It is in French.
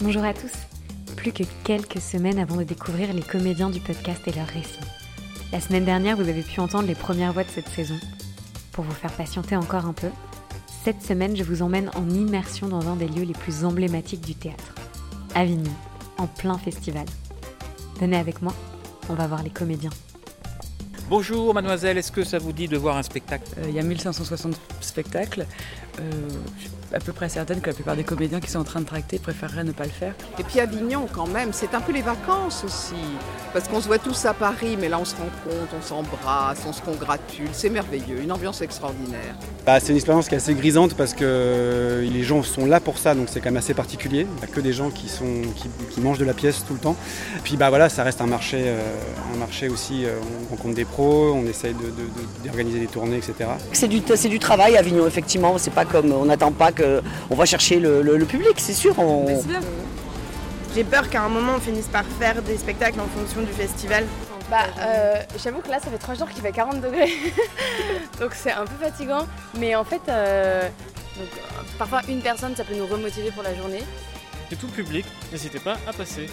Bonjour à tous. Plus que quelques semaines avant de découvrir les comédiens du podcast et leurs récits. La semaine dernière, vous avez pu entendre les premières voix de cette saison. Pour vous faire patienter encore un peu, cette semaine, je vous emmène en immersion dans un des lieux les plus emblématiques du théâtre. Avignon, en plein festival. Venez avec moi, on va voir les comédiens. Bonjour mademoiselle, est-ce que ça vous dit de voir un spectacle Euh, Il y a 1560 spectacles. Euh, je suis à peu près certaine que la plupart des comédiens qui sont en train de tracter préféreraient ne pas le faire. Et puis Avignon, quand même, c'est un peu les vacances aussi. Parce qu'on se voit tous à Paris, mais là on se rencontre, on s'embrasse, on se congratule. C'est merveilleux, une ambiance extraordinaire. Bah, c'est une expérience qui est assez grisante parce que euh, les gens sont là pour ça, donc c'est quand même assez particulier. Il n'y a que des gens qui, sont, qui, qui mangent de la pièce tout le temps. Puis bah voilà, ça reste un marché, euh, un marché aussi. euh, on rencontre des pros, on essaye de- de- de- d'organiser des tournées, etc. C'est du, du travail Avignon, effectivement. C'est pas comme on n'attend pas que on va chercher le, le- le public, c'est sûr. on- J'ai peur qu'à un moment on finisse par faire des spectacles en fonction du festival. Bah, euh, j'avoue que là, ça fait trois jours qu'il fait 40 degrés. donc c'est un peu fatigant. Mais en fait, euh, donc, euh, parfois une personne, ça peut nous remotiver pour la journée. C'est tout public, n'hésitez pas à passer.